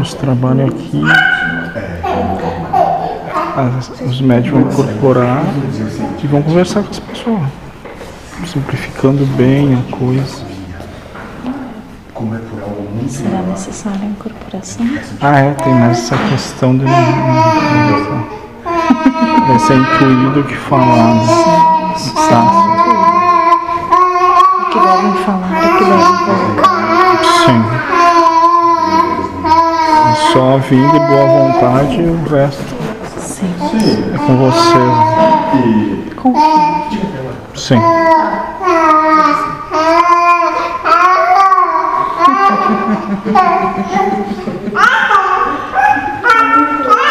Os trabalhos aqui. As- os médicos vão incorporar e vão conversar com as pessoas. Simplificando bem a coisa. Será necessária a incorporação? Ah, é, tem mais essa questão de. Vai ser intuído que falar. né? Tá. O que devem falar, o que devem colocar. Só a vida e boa vontade e o resto Sim. é com você. Confio. Sim.